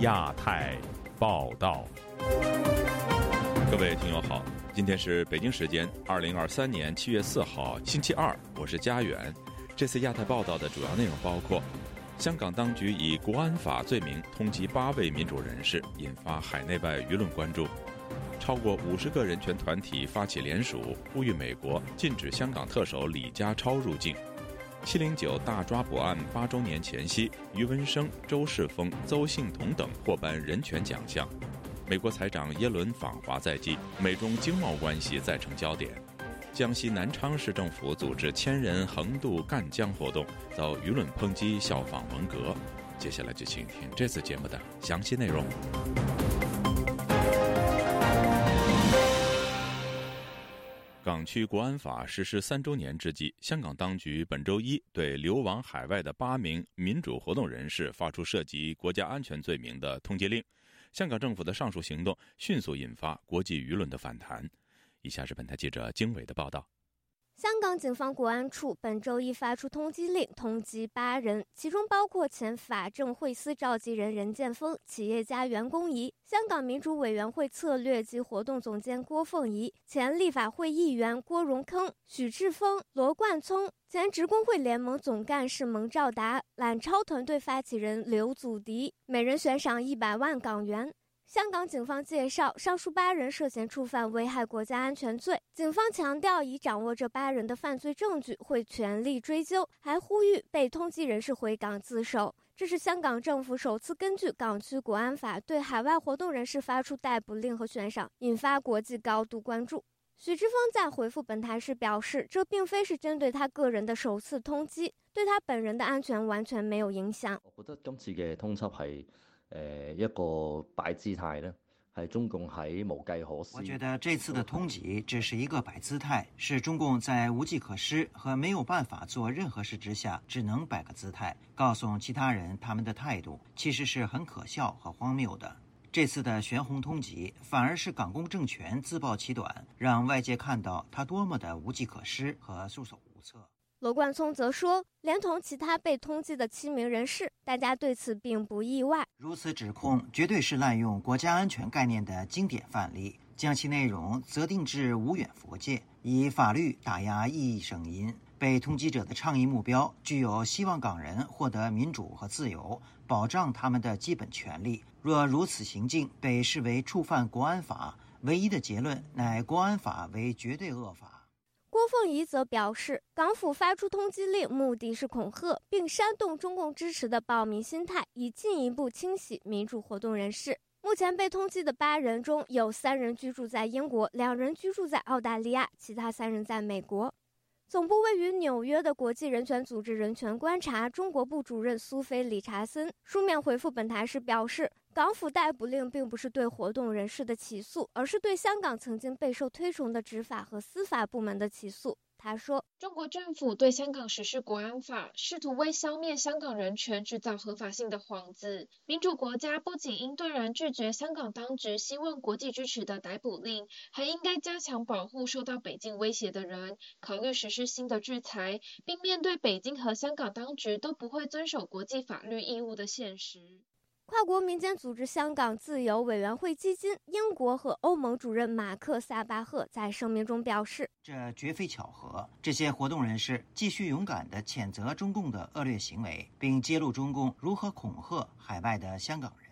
亚太报道，各位听友好，今天是北京时间二零二三年七月四号星期二，我是佳远。这次亚太报道的主要内容包括：香港当局以国安法罪名通缉八位民主人士，引发海内外舆论关注；超过五十个人权团体发起联署，呼吁美国禁止香港特首李家超入境。七零九大抓捕案八周年前夕，余文生、周世峰、邹幸彤等获颁人权奖项。美国财长耶伦访华在即，美中经贸关系再成焦点。江西南昌市政府组织千人横渡赣江活动，遭舆论抨击效仿文革。接下来就请听这次节目的详细内容。港区国安法实施三周年之际，香港当局本周一对流亡海外的八名民主活动人士发出涉及国家安全罪名的通缉令。香港政府的上述行动迅速引发国际舆论的反弹。以下是本台记者经纬的报道。香港警方国安处本周一发出通缉令，通缉八人，其中包括前法政会司召集人任建峰、企业家袁公仪、香港民主委员会策略及活动总监郭凤仪、前立法会议员郭荣铿、许志峰、罗冠聪、前职工会联盟总干事蒙兆达、揽超团队发起人刘祖迪，每人悬赏一百万港元。香港警方介绍，上述八人涉嫌触犯危害国家安全罪。警方强调，已掌握这八人的犯罪证据，会全力追究，还呼吁被通缉人士回港自首。这是香港政府首次根据港区国安法对海外活动人士发出逮捕令和悬赏，引发国际高度关注。许志峰在回复本台时表示，这并非是针对他个人的首次通缉，对他本人的安全完全没有影响。我觉得今次嘅通缉系。呃，一个摆姿态呢，系中共喺无计可施。我觉得这次的通缉只是一个摆姿态，是中共在无计可施和没有办法做任何事之下，只能摆个姿态，告诉其他人他们的态度，其实是很可笑和荒谬的。这次的悬红通缉，反而是港共政权自暴其短，让外界看到他多么的无计可施和束手无策。罗冠聪则说，连同其他被通缉的七名人士，大家对此并不意外。如此指控绝对是滥用国家安全概念的经典范例，将其内容择定至无远佛界，以法律打压异议声音。被通缉者的倡议目标具有希望港人获得民主和自由，保障他们的基本权利。若如此行径被视为触犯国安法，唯一的结论乃国安法为绝对恶法。凤仪则表示，港府发出通缉令，目的是恐吓并煽动中共支持的暴民心态，以进一步清洗民主活动人士。目前被通缉的八人中有三人居住在英国，两人居住在澳大利亚，其他三人在美国。总部位于纽约的国际人权组织人权观察中国部主任苏菲·理查森书面回复本台时表示。港府逮捕令并不是对活动人士的起诉，而是对香港曾经备受推崇的执法和司法部门的起诉。他说：“中国政府对香港实施国安法，试图为消灭香港人权制造合法性的幌子。民主国家不仅应断然拒绝香港当局希望国际支持的逮捕令，还应该加强保护受到北京威胁的人，考虑实施新的制裁，并面对北京和香港当局都不会遵守国际法律义务的现实。”跨国民间组织香港自由委员会基金英国和欧盟主任马克·萨巴赫在声明中表示：“这绝非巧合。这些活动人士继续勇敢地谴责中共的恶劣行为，并揭露中共如何恐吓海外的香港人。”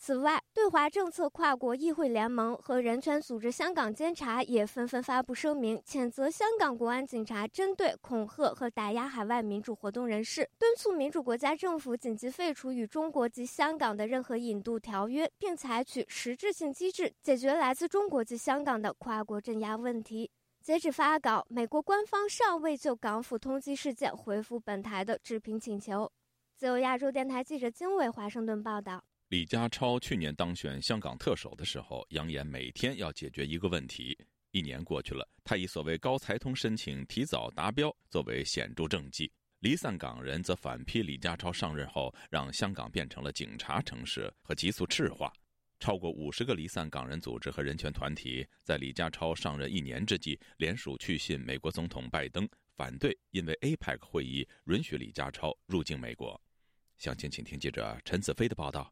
此外，对华政策跨国议会联盟和人权组织香港监察也纷纷发布声明，谴责香港国安警察针对、恐吓和打压海外民主活动人士，敦促民主国家政府紧急废除与中国及香港的任何引渡条约，并采取实质性机制解决来自中国及香港的跨国镇压问题。截止发稿，美国官方尚未就港府通缉事件回复本台的置评请求。自由亚洲电台记者经纬华盛顿报道。李家超去年当选香港特首的时候，扬言每天要解决一个问题。一年过去了，他以所谓高财通申请提早达标作为显著政绩。离散港人则反批李家超上任后让香港变成了警察城市和急速赤化。超过五十个离散港人组织和人权团体在李家超上任一年之际联署去信美国总统拜登，反对因为 APEC 会议允许李家超入境美国。详情，请听记者陈子飞的报道。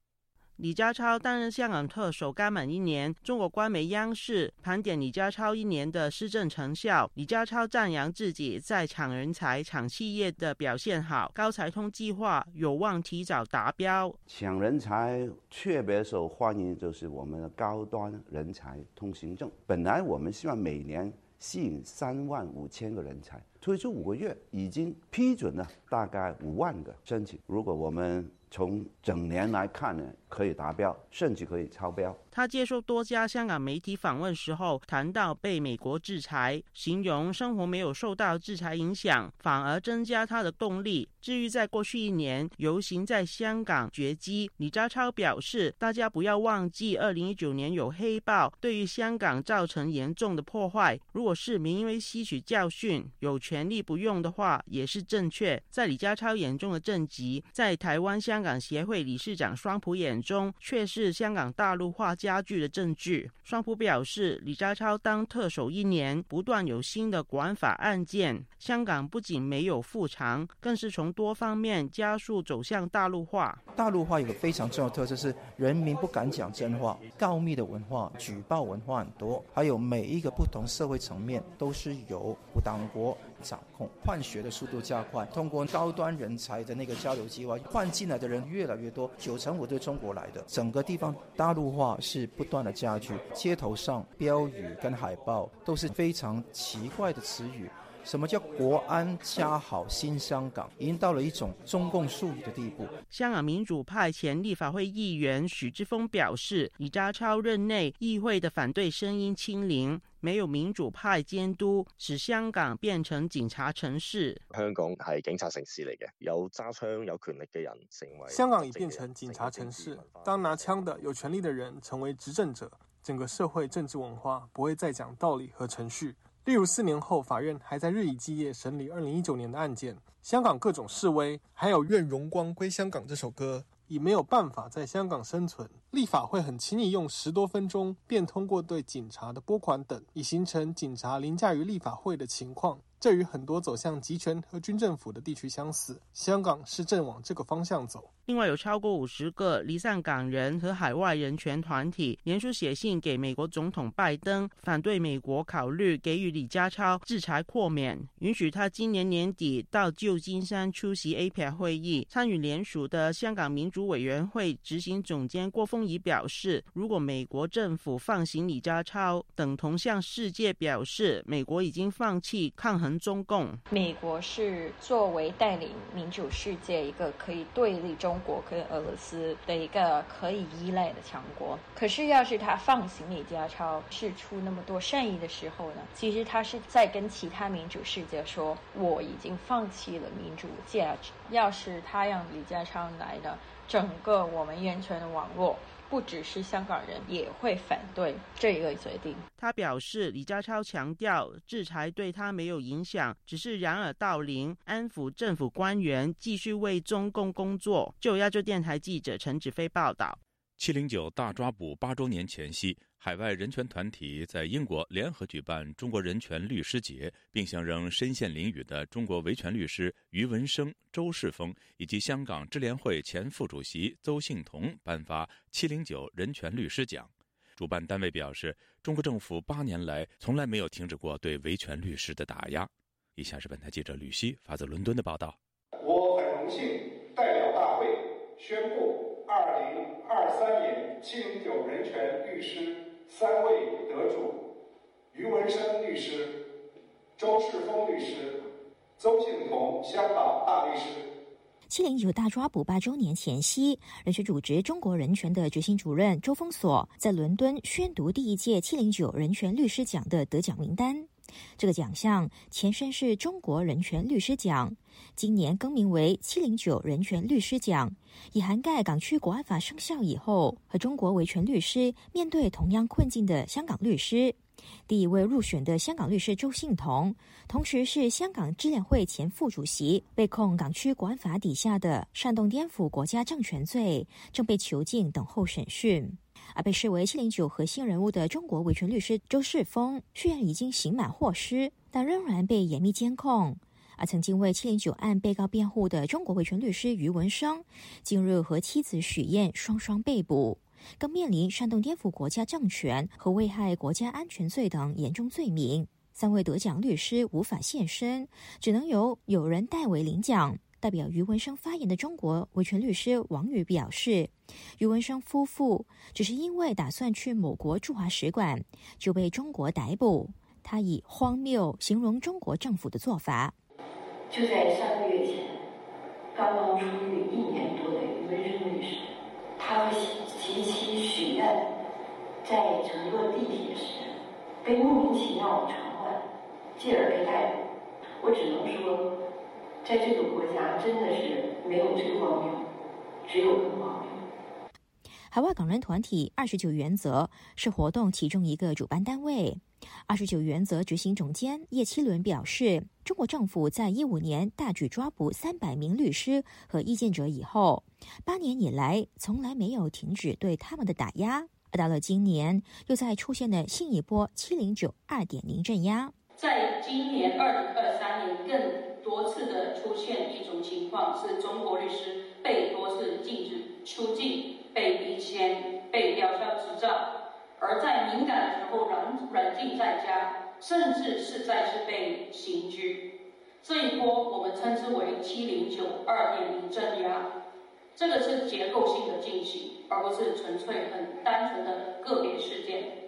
李家超担任香港特首刚满一年，中国官媒央视盘点李家超一年的施政成效。李家超赞扬自己在抢人才、抢企业的表现好，高才通计划有望提早达标。抢人才特别受欢迎，就是我们的高端人才通行证。本来我们希望每年吸引三万五千个人才，推出五个月已经批准了大概五万个申请。如果我们从整年来看呢，可以达标，甚至可以超标。他接受多家香港媒体访问时候，谈到被美国制裁，形容生活没有受到制裁影响，反而增加他的动力。至于在过去一年游行在香港绝迹，李家超表示，大家不要忘记，二零一九年有黑暴，对于香港造成严重的破坏。如果市民因为吸取教训，有权利不用的话，也是正确。在李家超眼中的政绩，在台湾香港协会理事长双普眼中，却是香港大陆化加剧的证据。双普表示，李家超当特首一年，不断有新的管法案件，香港不仅没有复常，更是从多方面加速走向大陆化。大陆化有个非常重要的特色是，人民不敢讲真话，告密的文化、举报文化很多，还有每一个不同社会层面都是由党国掌控，换血的速度加快，通过高端人才的那个交流计划，换进来的人越来越多，九成五都中国来的，整个地方大陆化是不断的加剧，街头上标语跟海报都是非常奇怪的词语。什么叫国安恰好新香港？已经到了一种中共术语的地步。香港民主派前立法会议员许志峰表示，李家超任内议会的反对声音清零，没有民主派监督，使香港变成警察城市。香港係警察城市嚟嘅，有揸槍有權力嘅人成為。香港已變成警察城市，當拿槍的有權力的人成為執政者，整個社會政治文化不會再講道理和程序。例如，四年后，法院还在日以继夜审理二零一九年的案件。香港各种示威，还有《愿荣光归香港》这首歌，已没有办法在香港生存。立法会很轻易用十多分钟便通过对警察的拨款等，已形成警察凌驾于立法会的情况。这与很多走向集权和军政府的地区相似。香港是正往这个方向走。另外，有超过五十个离散港人和海外人權團體聯署写信给美国总统拜登，反对美国考虑给予李家超制裁豁免，允许他今年年底到旧金山出席 APEC 會議。參與聯署的香港民主委员会执行总监郭峰仪表示，如果美国政府放行李家超，等同向世界表示美国已经放弃抗衡中共。美国是作为带领民主世界一个可以对立中。国跟俄罗斯的一个可以依赖的强国，可是要是他放行李家超，釋出那么多善意的时候呢？其实他是在跟其他民主世界说，我已经放弃了民主价值。要是他让李家超来呢，整个我們人權的网络。不只是香港人也会反对这个决定。他表示，李家超强调制裁对他没有影响，只是掩耳盗铃，安抚政府官员继续为中共工作。就亚洲电台记者陈子飞报道。七零九大抓捕八周年前夕，海外人权团体在英国联合举办中国人权律师节，并向仍身陷囹圄的中国维权律师余文生、周世峰以及香港支联会前副主席邹幸彤颁发七零九人权律师奖。主办单位表示，中国政府八年来从来没有停止过对维权律师的打压。以下是本台记者吕希发自伦敦的报道。我很荣幸代表大会宣布。七零九人权律师三位得主：余文生律师、周世峰律師、鄒幸彤香港大律师。七零九大抓捕八周年前夕，人权组织中国人权的执行主任周峰所在伦敦宣读第一届七零九人权律师奖的得奖名单。这个奖项前身是中国人权律师奖，今年更名为七零九人权律师奖，以涵盖港区国安法生效以后和中国维权律师面对同样困境的香港律师。第一位入选的香港律师周幸彤，同时是香港支联会前副主席，被控港区国安法底下的煽动颠覆国家政权罪，正被囚禁等候审讯。而被视为七零九核心人物的中国维权律师周世峰，虽然已经刑满获释，但仍然被严密监控。而曾经为七零九案被告辩护的中国维权律师余文生，近日和妻子许燕双双被捕，更面临煽动颠覆国家政权和危害国家安全罪等严重罪名。三位得奖律师无法现身，只能由有人代为领奖。代表余文生发言的中国维权律师王宇表示，余文生夫妇只是因为打算去某国驻华使馆，就被中国逮捕。他以荒谬形容中国政府的做法。就在三个月前，刚刚出狱一年多的余文生律师，他和其妻许愿在乘坐地铁时被莫名其妙的传唤，继而被逮捕。我只能说，在这个国家真的是没有最荒谬，只有更荒谬。海外港人团体二十九原则是活动其中一个主办单位。二十九原则执行总监叶七伦表示，中国政府在一五年大举抓捕三百名律师和意见者以后，八年以来从来没有停止对他们的打压，而到了今年，又再出现了新一波七零九二点零镇压。在今年二零二三年，更多次的况，是中国律师被多次禁止出境、被逼迁、被吊销执照。而在敏感的时候软软禁在家，甚至是再次被刑拘，这一波我们称之为“七零九二点零”镇压，这个是结构性的进行，而不是纯粹很单纯的个别事件。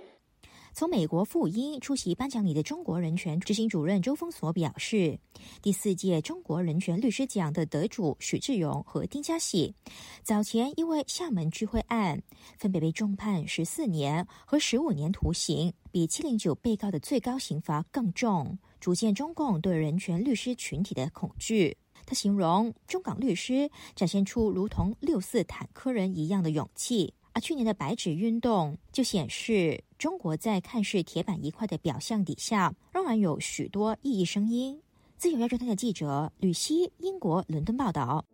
从美国赴英出席颁奖礼的中国人权执行主任周峰所表示，第四届中国人权律师奖的得主许志勇和丁家喜，早前因为厦门聚会案，分别被重判十四年和十五年徒刑，比七零九被告的最高刑罚更重，逐渐中共对人权律师群体的恐惧。他形容中港律师展现出如同六四坦克人一样的勇气。而去年的白纸运动就显示，中国在看似铁板一块的表象底下，仍然有许多异议声音。自由亚洲台的记者吕希，英国伦敦报道。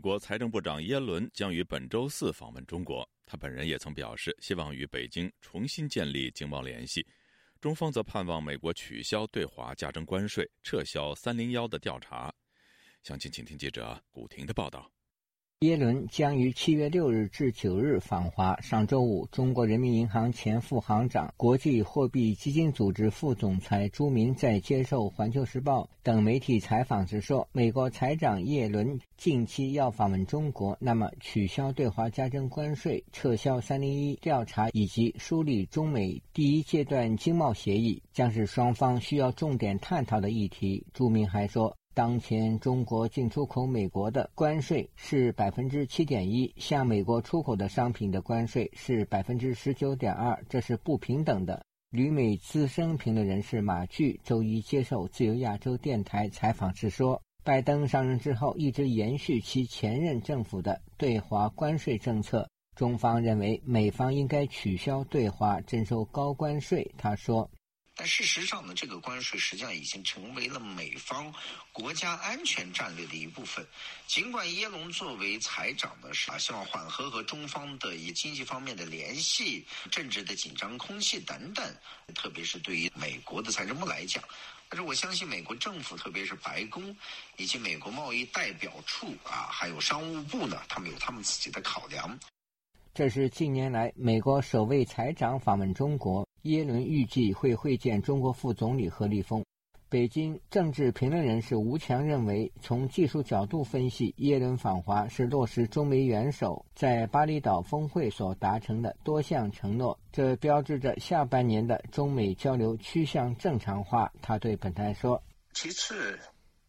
美国财政部长耶伦将于本周四访问中国，他本人也曾表示希望与北京重新建立经贸联系。中方则盼望美国取消对华加征关税，撤销“三零幺”的调查。详情，请听记者古婷的报道。耶伦将于七月六日至九日访华。上周五，中国人民银行前副行长、国际货币基金组织副总裁朱明在接受《环球时报》等媒体采访时说：“美国财长耶伦近期要访问中国，那么取消对华加征关税、撤销‘三零一’调查以及梳理中美第一阶段经贸协议，将是双方需要重点探讨的议题。”朱明还说。当前中国进出口美国的关税是百分之七点一，向美国出口的商品的关税是百分之十九点二，这是不平等的。旅美资深评论人士马巨周一接受自由亚洲电台采访时说：“拜登上任之后一直延续其前任政府的对华关税政策，中方认为美方应该取消对华征收高关税。”他说。但事实上呢，这个关税实际上已经成为了美方国家安全战略的一部分。尽管耶伦作为财长呢是啊，希望缓和和中方的一经济方面的联系、政治的紧张空气等等，特别是对于美国的财政部来讲，但是我相信美国政府，特别是白宫以及美国贸易代表处啊，还有商务部呢，他们有他们自己的考量。这是近年来美国首位财长访问中国。耶伦预计会会见中国副总理何立峰。北京政治评论人士吴强认为，从技术角度分析，耶伦访华是落实中美元首在巴厘岛峰会所达成的多项承诺，这标志着下半年的中美交流趋向正常化。他对本台说：“其次，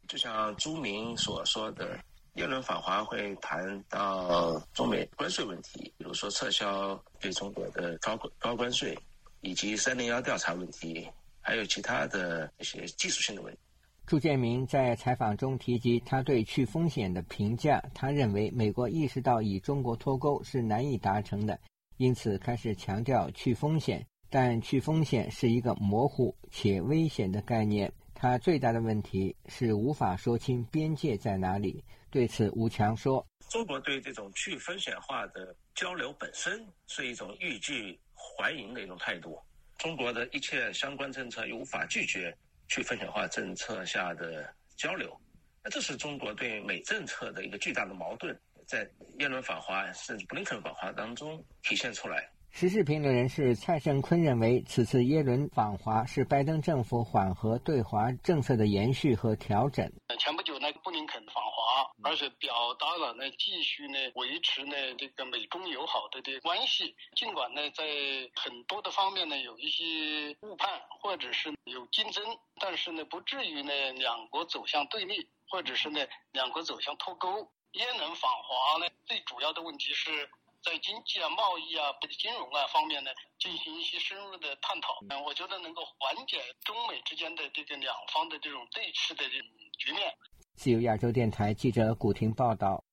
就像朱明所说的，耶伦访华会谈到中美关税问题，比如说撤销对中国的高高关税。”以及三零幺调查问题，还有其他的一些技术性的问题。朱建明在采访中提及他对去风险的评价，他认为美国意识到与中国脱钩是难以达成的，因此开始强调去风险。但去风险是一个模糊且危险的概念，它最大的问题是无法说清边界在哪里。对此，吴强说：“中国对这种去风险化的交流本身是一种欲拒还迎的一种态度，中国的一切相关政策又无法拒绝。”去分享化政策下的交流，那这是中国对美政策的一个巨大的矛盾，在耶伦访华甚至布林肯访华当中体现出来。时事评论人士蔡胜坤认为，此次耶伦访华是拜登政府缓和对华政策的延续和调整。而且表达了呢继续呢维持呢这个美中友好的的关系。尽管呢在很多的方面呢有一些误判，或者是有竞争，但是呢不至于呢两国走向对立，或者是呢两国走向脱钩。耶伦访华呢最主要的问题是。在经济啊、贸易啊、金融啊方面呢，进行一些深入的探讨，嗯，我觉得能够缓解中美之间的这个两方的这种对峙的这种局面。自由亚洲电台记者古婷报道：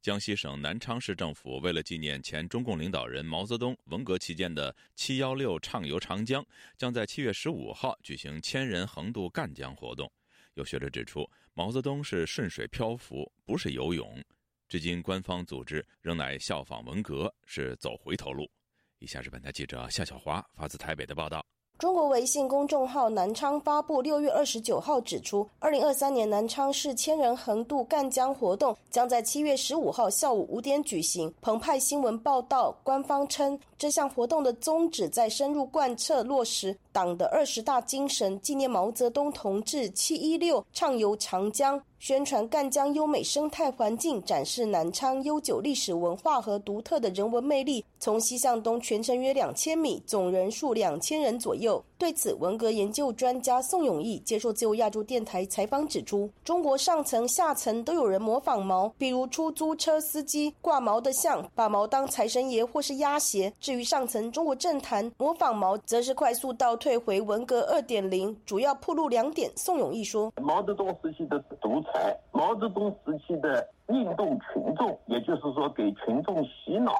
江西省南昌市政府为了纪念前中共领导人毛泽东文革期间的“七幺六”畅游长江，将在七月十五号举行千人横渡赣江活动。有学者指出，毛泽东是顺水漂浮，不是游泳。至今，官方组织仍乃效仿文革，是走回头路。以下是本台记者夏小华发自台北的报道。中国微信公众号南昌发布六月二十九号指出，二零二三年南昌市千人横渡赣江活动将在七月十五号下午五点举行。澎湃新闻报道，官方称这项活动的宗旨在深入贯彻落实党的二十大精神，纪念毛泽东同志七一六畅游长江。宣传赣江优美生态环境，展示南昌悠久历史文化和独特的人文魅力。从西向东全程约两千米，总人数两千人左右。对此，文革研究专家宋永义接受自由亚洲电台采访指出，中国上层下层都有人模仿毛，比如出租车司机挂毛的像，把毛当财神爷或是压邪。至于上层中国政坛模仿毛，则是快速倒退回文革二点零，主要铺路两点。宋永义说，毛泽东时期的独裁，毛泽东时期的运动群众，也就是说给群众洗脑，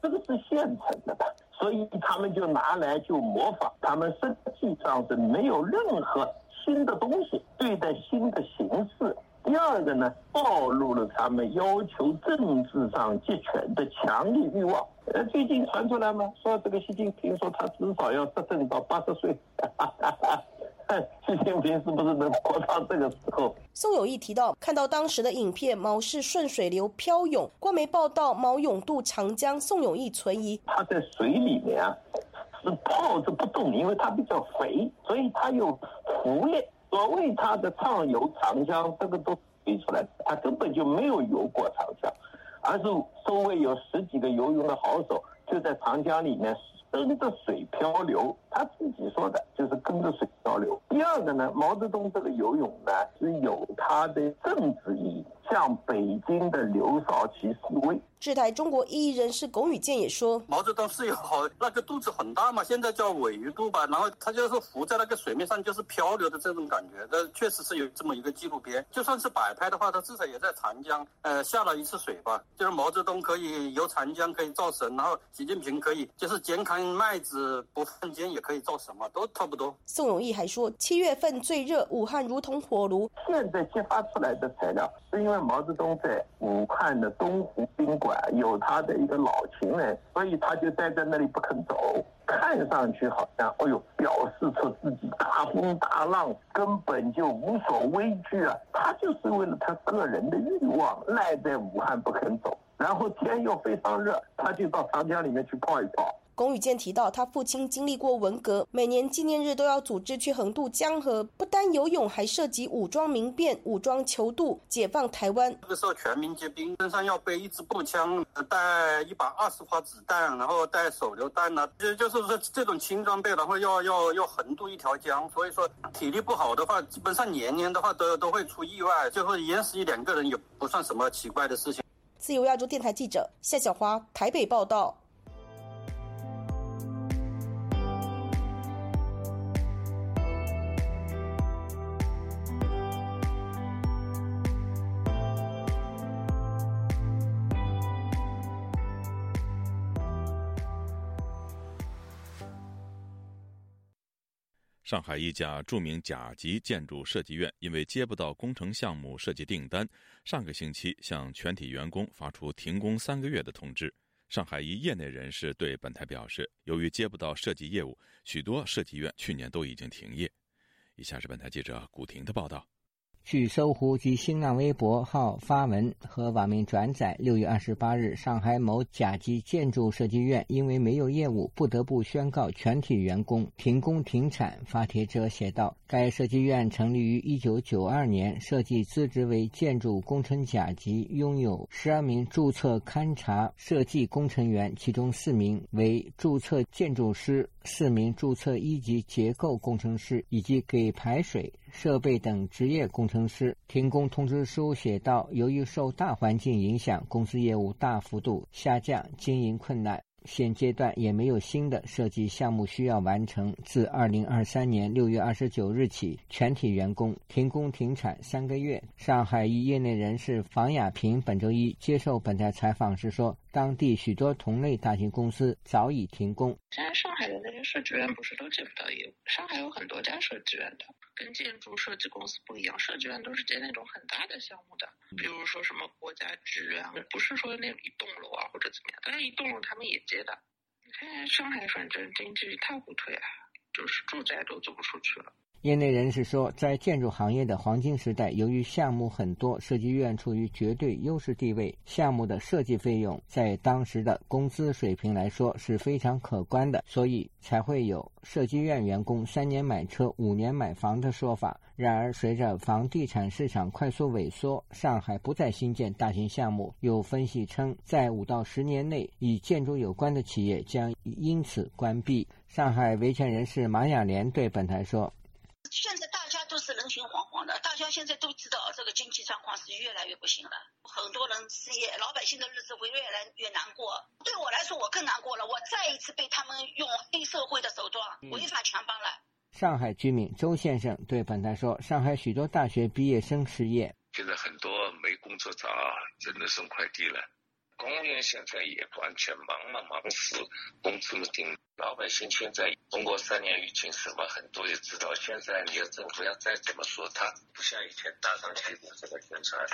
这个是现成的吧？所以他们就拿来就模仿，他们实际上是没有任何新的东西对待新的形式。第二个呢，暴露了他们要求政治上集权的强烈欲望。呃，最近传出来嘛？说这个习近平说他至少要执政到八十岁。习近平是不是能活到这个时候？宋友义提到，看到当时的影片，毛是顺水流漂泳。官媒报道毛勇渡长江，宋友义存疑。他在水里面啊，是泡着不动，因为他比较肥，所以他有浮力。所谓他的畅游长江，这个都推出来，他根本就没有游过长江，而是周围有十几个游泳的好手，就在长江里面。跟着水漂流，他自己说的就是跟着水漂流。第二个呢，毛泽东这个游泳呢是有他的政治意义，向北京的刘少奇示威。这台中国异议人士龚宇健也说：“毛泽东是有好那个肚子很大嘛，现在叫尾鱼肚吧，然后他就是浮在那个水面上，就是漂流的这种感觉。那确实是有这么一个纪录片，就算是摆拍的话，他至少也在长江呃下了一次水吧。就是毛泽东可以游长江，可以造神，然后习近平可以就是肩扛麦子不犯奸，也可以做什么，都差不多。”宋永义还说：“七月份最热，武汉如同火炉。现在揭发出来的材料，是因为毛泽东在武汉的东湖宾馆。”有他的一个老情人，所以他就待在那里不肯走。看上去好像，哎呦，表示出自己大风大浪根本就无所畏惧啊！他就是为了他个人的欲望赖在武汉不肯走，然后天又非常热，他就到长江里面去泡一泡。龚宇健提到，他父亲经历过文革，每年纪念日都要组织去横渡江河，不单游泳，还涉及武装民变、武装求渡、解放台湾。那个时候全民皆兵，身上要背一支步枪，带一把二十发子弹，然后带手榴弹呢，就就是说这种轻装备，然后要要要横渡一条江，所以说体力不好的话，基本上年年的话都都会出意外，最后淹死一两个人也不算什么奇怪的事情。自由亚洲电台记者夏小花台北报道。上海一家著名甲级建筑设计院因为接不到工程项目设计订单，上个星期向全体员工发出停工三个月的通知。上海一业内人士对本台表示，由于接不到设计业务，许多设计院去年都已经停业。以下是本台记者古婷的报道。据搜狐及新浪微博号发文和网民转载，六月二十八日，上海某甲级建筑设计院因为没有业务，不得不宣告全体员工停工停产。发帖者写道：“该设计院成立于一九九二年，设计资质为建筑工程甲级，拥有十二名注册勘察设计工程员，其中四名为注册建筑师，四名注册一级结构工程师，以及给排水。”设备等职业工程师停工通知书写道：“由于受大环境影响，公司业务大幅度下降，经营困难。”现阶段也没有新的设计项目需要完成。自二零二三年六月二十九日起，全体员工停工停产三个月。上海一业内人士房亚平本周一接受本台采访时说：“当地许多同类大型公司早已停工。现在上海的那些设计院不是都接不到业务？上海有很多家设计院的，跟建筑设计公司不一样，设计院都是接那种很大的项目的，比如说什么国家剧院，不是说那一栋楼啊或者怎么样。但是一栋楼他们也接。”的，你看上海反正经济一塌糊涂呀，就是住宅都租不出去了。业内人士说，在建筑行业的黄金时代，由于项目很多，设计院处于绝对优势地位，项目的设计费用在当时的工资水平来说是非常可观的，所以才会有设计院员工三年买车、五年买房的说法。然而，随着房地产市场快速萎缩，上海不再新建大型项目。有分析称，在五到十年内，与建筑有关的企业将因此关闭。上海维权人士马雅莲对本台说：“现在大家都是人心惶惶的，大家现在都知道这个经济状况是越来越不行了，很多人失业，老百姓的日子会越来越难过。对我来说，我更难过了，我再一次被他们用黑社会的手段违法强帮了。”上海居民周先生对本台说：“上海许多大学毕业生失业，现在很多没工作找，只能送快递了。公务员现在也完全忙嘛忙死，工资不定。老百姓现在通过三年疫情，什么很多也知道。现在你要政府要再怎么说，他不像以前大张旗鼓这个宣传。”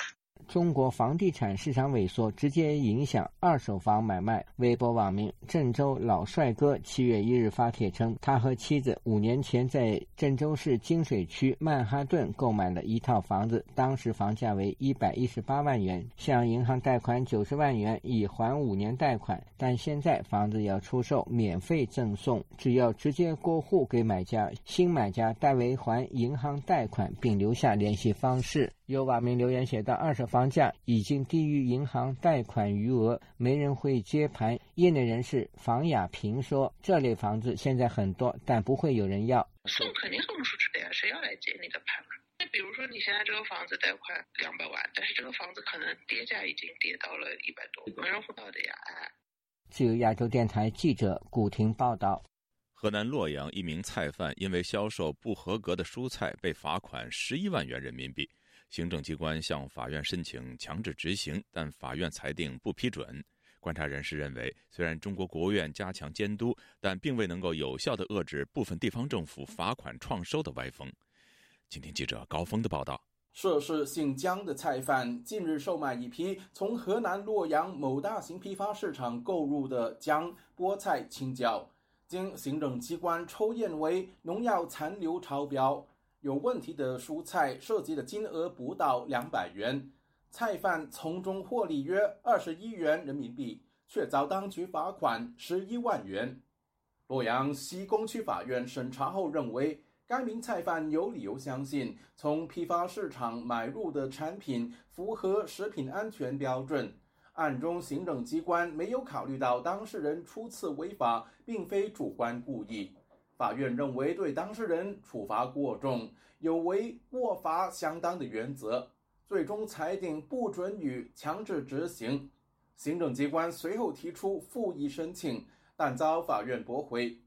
中国房地产市场萎缩直接影响二手房买卖。微博网民郑州老帅哥七月一日发帖称，他和妻子五年前在郑州市金水区曼哈顿购买了一套房子，当时房价为一百一十八万元，向银行贷款九十万元以还五年贷款。但现在房子要出售，免费赠送，只要直接过户给买家，新买家代为还银行贷款，并留下联系方式。有网民留言写道：“二手房价已经低于银行贷款余额，没人会接盘。”业内人士房雅平说：“这类房子现在很多，但不会有人要。送肯定送不出去的呀，谁要来接你的盘？那比如说你现在这个房子贷款两百万，但是这个房子可能跌价已经跌到了一百多，没人会要的呀。”自由亚洲电台记者古婷报道。河南洛阳一名菜贩因为销售不合格的蔬菜被罚款十一万元人民币。行政机关向法院申请强制执行，但法院裁定不批准。观察人士认为，虽然中国国务院加强监督，但并未能够有效地遏制部分地方政府罚款创收的歪风。请听记者高峰的报道：涉事姓姜的菜贩近日售卖一批从河南洛阳某大型批发市场购入的姜、菠菜、青椒，经行政机关抽验为农药残留超标。有问题的蔬菜涉及的金额不到两百元，菜贩从中获利约二十一元人民币，却遭当局罚款十一万元。洛阳西工区法院审查后认为，该名菜贩有理由相信，从批发市场买入的产品符合食品安全标准，案中行政机关没有考虑到当事人初次违法并非主观故意。法院认为，对当事人处罚过重，有违过罚相当的原则，最终裁定不准予强制执行。行政机关随后提出复议申请，但遭法院驳回。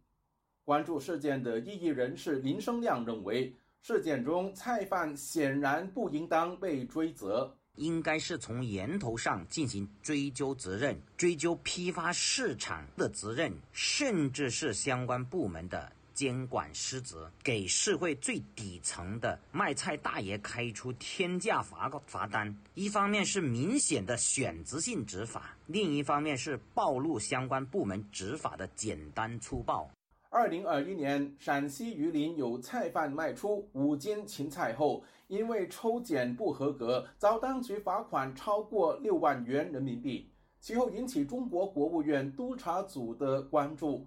关注事件的异议人士林生亮认为，事件中菜贩显然不应当被追责，应该是从源头上进行追究责任，追究批发市场的责任，甚至是相关部门的。监管失职，给社会最底层的卖菜大爷开出天价罚罚单。一方面是明显的选择性执法，另一方面是暴露相关部门执法的简单粗暴。二零二一年，陕西榆林有菜贩卖出五斤芹菜后，因为抽检不合格，遭当局罚款超过六万元人民币。其后引起中国国务院督查组的关注。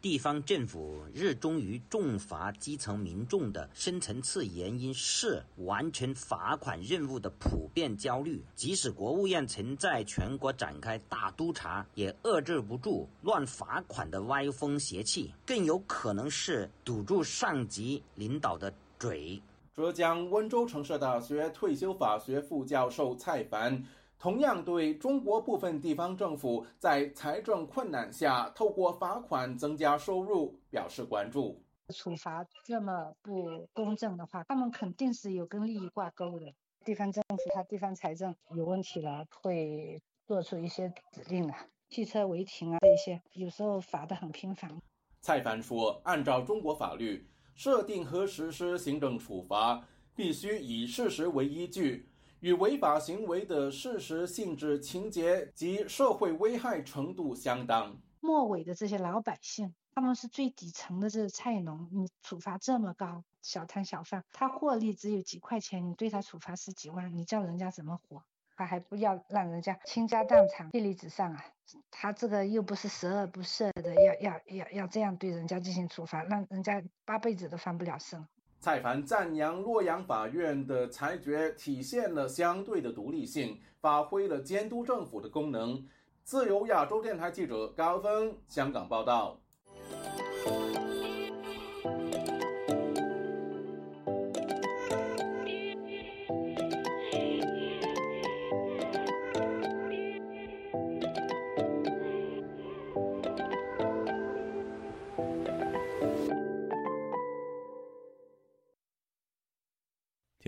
地方政府热衷于重罚基层民众的深层次原因是完成罚款任务的普遍焦虑。即使国务院曾在全国展开大督查，也遏制不住乱罚款的歪风邪气，更有可能是堵住上级领导的嘴。浙江温州城市大学退休法学副教授蔡凡。同样对中国部分地方政府在财政困难下透过罚款增加收入表示关注。处罚这么不公正的话，他们肯定是有跟利益挂钩的。地方政府他地方财政有问题了，会做出一些指令啊，汽车违停啊这些，有时候罚的很频繁。蔡凡说，按照中国法律，设定和实施行政处罚必须以事实为依据。与违法行为的事实性质、情节及社会危害程度相当。末尾的这些老百姓，他们是最底层的这个菜农，你处罚这么高，小摊小贩他获利只有几块钱，你对他处罚十几万，你叫人家怎么活？他还不要让人家倾家荡产、妻离子散啊？他这个又不是十恶不赦的，要要要要这样对人家进行处罚，让人家八辈子都翻不了身。蔡凡赞扬洛阳法院的裁决体现了相对的独立性，发挥了监督政府的功能。自由亚洲电台记者高峰香港报道。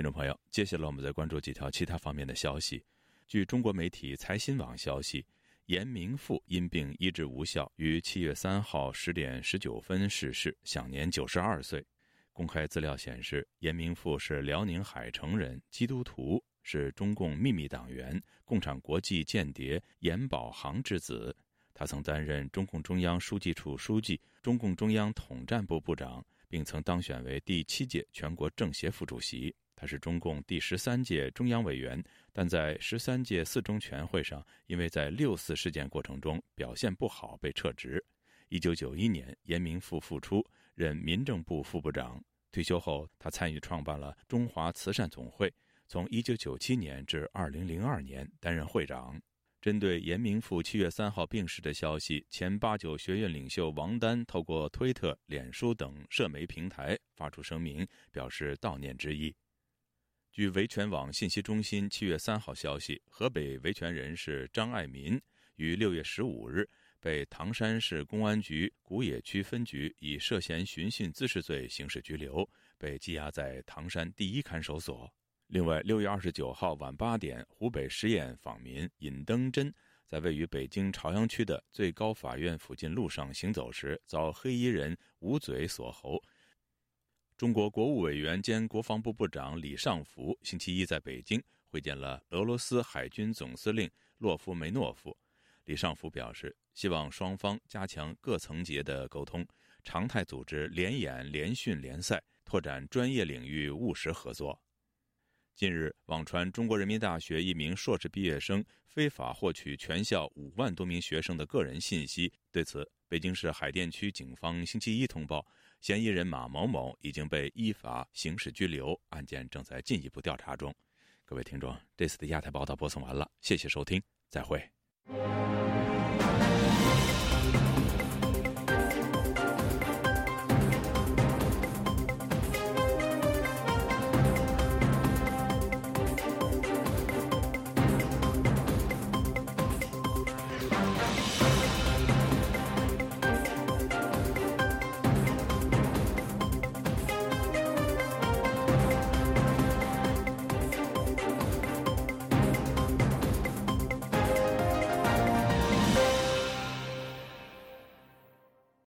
听众朋友，接下来我们再关注几条其他方面的消息。据中国媒体财新网消息，严明富因病医治无效，于七月三号十点十九分逝世，享年九十二岁。公开资料显示，严明富是辽宁海城人，基督徒，是中共秘密党员、共产国际间谍严宝航之子。他曾担任中共中央书记处书记、中共中央统战部部长，并曾当选为第七届全国政协副主席。他是中共第十三届中央委员，但在十三届四中全会上，因为在六四事件过程中表现不好被撤职。一九九一年，严明富复出，任民政部副部长。退休后，他参与创办了中华慈善总会，从一九九七年至二零零二年担任会长。针对严明富七月三号病逝的消息，前八九学院领袖王丹透过推特、脸书等社媒平台发出声明，表示悼念之意。据维权网信息中心七月三号消息，河北维权人士张爱民于六月十五日被唐山市公安局古冶区分局以涉嫌寻衅滋事罪刑事拘留，被羁押在唐山第一看守所。另外，六月二十九号晚八点，湖北十堰访民尹登真在位于北京朝阳区的最高法院附近路上行走时，遭黑衣人捂嘴锁喉。中国国务委员兼国防部部长李尚福星期一在北京会见了俄罗斯海军总司令洛夫梅诺夫。李尚福表示，希望双方加强各层级的沟通，常态组织联演、联训、联赛，拓展专业领域务实合作。近日，网传中国人民大学一名硕士毕业生非法获取全校五万多名学生的个人信息。对此，北京市海淀区警方星期一通报。嫌疑人马某某已经被依法刑事拘留，案件正在进一步调查中。各位听众，这次的亚太报道播送完了，谢谢收听，再会。